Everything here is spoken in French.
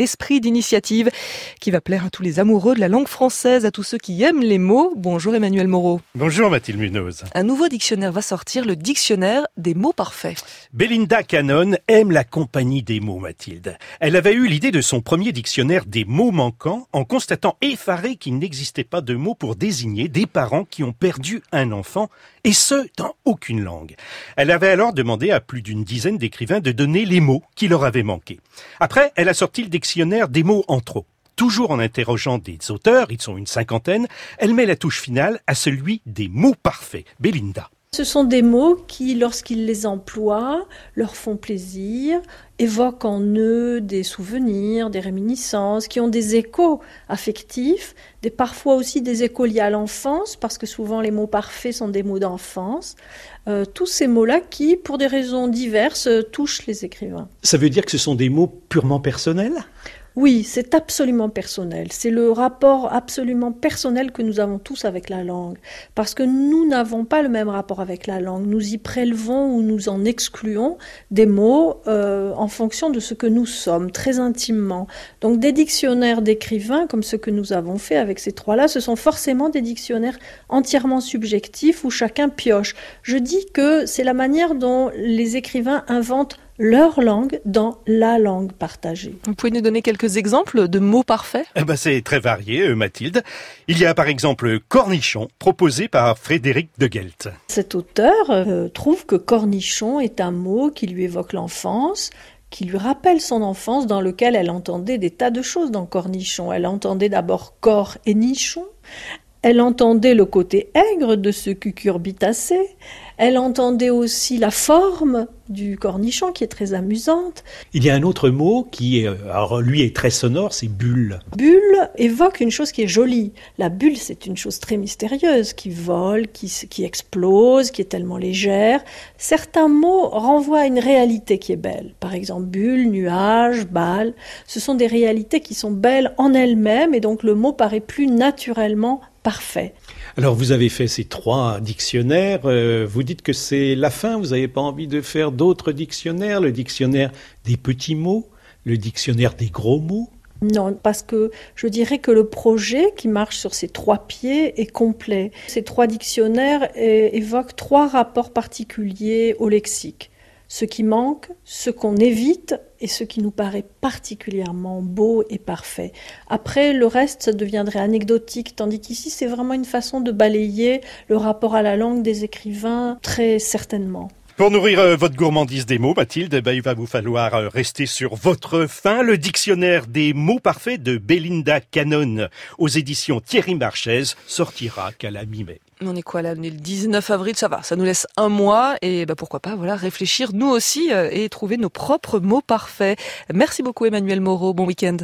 esprit d'initiative qui va plaire à tous les amoureux de la langue française, à tous ceux qui aiment les mots. Bonjour Emmanuel Moreau. Bonjour Mathilde Munoz. Un nouveau dictionnaire va sortir, le dictionnaire des mots parfaits. Belinda Cannon aime la compagnie des mots, Mathilde. Elle avait eu l'idée de son premier dictionnaire des mots manquants en constatant effaré qu'il n'existait pas de mots pour désigner des parents qui ont perdu un enfant, et ce, dans aucune langue. Elle avait alors demandé à plus d'une dizaine d'écrivains de donner les mots qui leur avaient manqué. Après, elle a sorti le dictionnaire des mots en trop. Toujours en interrogeant des auteurs, ils sont une cinquantaine, elle met la touche finale à celui des mots parfaits. Belinda. Ce sont des mots qui, lorsqu'ils les emploient, leur font plaisir, évoquent en eux des souvenirs, des réminiscences, qui ont des échos affectifs, des, parfois aussi des échos liés à l'enfance, parce que souvent les mots parfaits sont des mots d'enfance. Euh, tous ces mots-là qui, pour des raisons diverses, touchent les écrivains. Ça veut dire que ce sont des mots purement personnels? Oui, c'est absolument personnel. C'est le rapport absolument personnel que nous avons tous avec la langue. Parce que nous n'avons pas le même rapport avec la langue. Nous y prélevons ou nous en excluons des mots euh, en fonction de ce que nous sommes, très intimement. Donc des dictionnaires d'écrivains, comme ce que nous avons fait avec ces trois-là, ce sont forcément des dictionnaires entièrement subjectifs où chacun pioche. Je dis que c'est la manière dont les écrivains inventent leur langue dans la langue partagée. Vous pouvez nous donner quelques exemples de mots parfaits? Eh ben, C'est très varié, euh, Mathilde. Il y a par exemple cornichon, proposé par Frédéric de Gelt. Cet auteur euh, trouve que cornichon est un mot qui lui évoque l'enfance, qui lui rappelle son enfance dans lequel elle entendait des tas de choses dans cornichon. Elle entendait d'abord corps et nichon, elle entendait le côté aigre de ce cucurbitacé. Elle entendait aussi la forme du cornichon qui est très amusante. Il y a un autre mot qui, est, alors lui, est très sonore, c'est bulle. Bulle évoque une chose qui est jolie. La bulle, c'est une chose très mystérieuse qui vole, qui, qui explose, qui est tellement légère. Certains mots renvoient à une réalité qui est belle. Par exemple, bulle, nuage, balle. Ce sont des réalités qui sont belles en elles-mêmes et donc le mot paraît plus naturellement parfait. Alors vous avez fait ces trois dictionnaires, euh, vous dites que c'est la fin, vous n'avez pas envie de faire d'autres dictionnaires, le dictionnaire des petits mots, le dictionnaire des gros mots. Non, parce que je dirais que le projet qui marche sur ces trois pieds est complet. Ces trois dictionnaires évoquent trois rapports particuliers au lexique ce qui manque, ce qu'on évite et ce qui nous paraît particulièrement beau et parfait. Après, le reste, ça deviendrait anecdotique, tandis qu'ici, c'est vraiment une façon de balayer le rapport à la langue des écrivains, très certainement. Pour nourrir euh, votre gourmandise des mots, Mathilde, ben, il va vous falloir euh, rester sur votre fin. Le dictionnaire des mots parfaits de Belinda Cannon aux éditions Thierry Marchais sortira qu'à la mi-mai. On est quoi là On est le 19 avril, ça va, ça nous laisse un mois et bah, pourquoi pas voilà réfléchir nous aussi euh, et trouver nos propres mots parfaits. Merci beaucoup Emmanuel Moreau, bon week-end.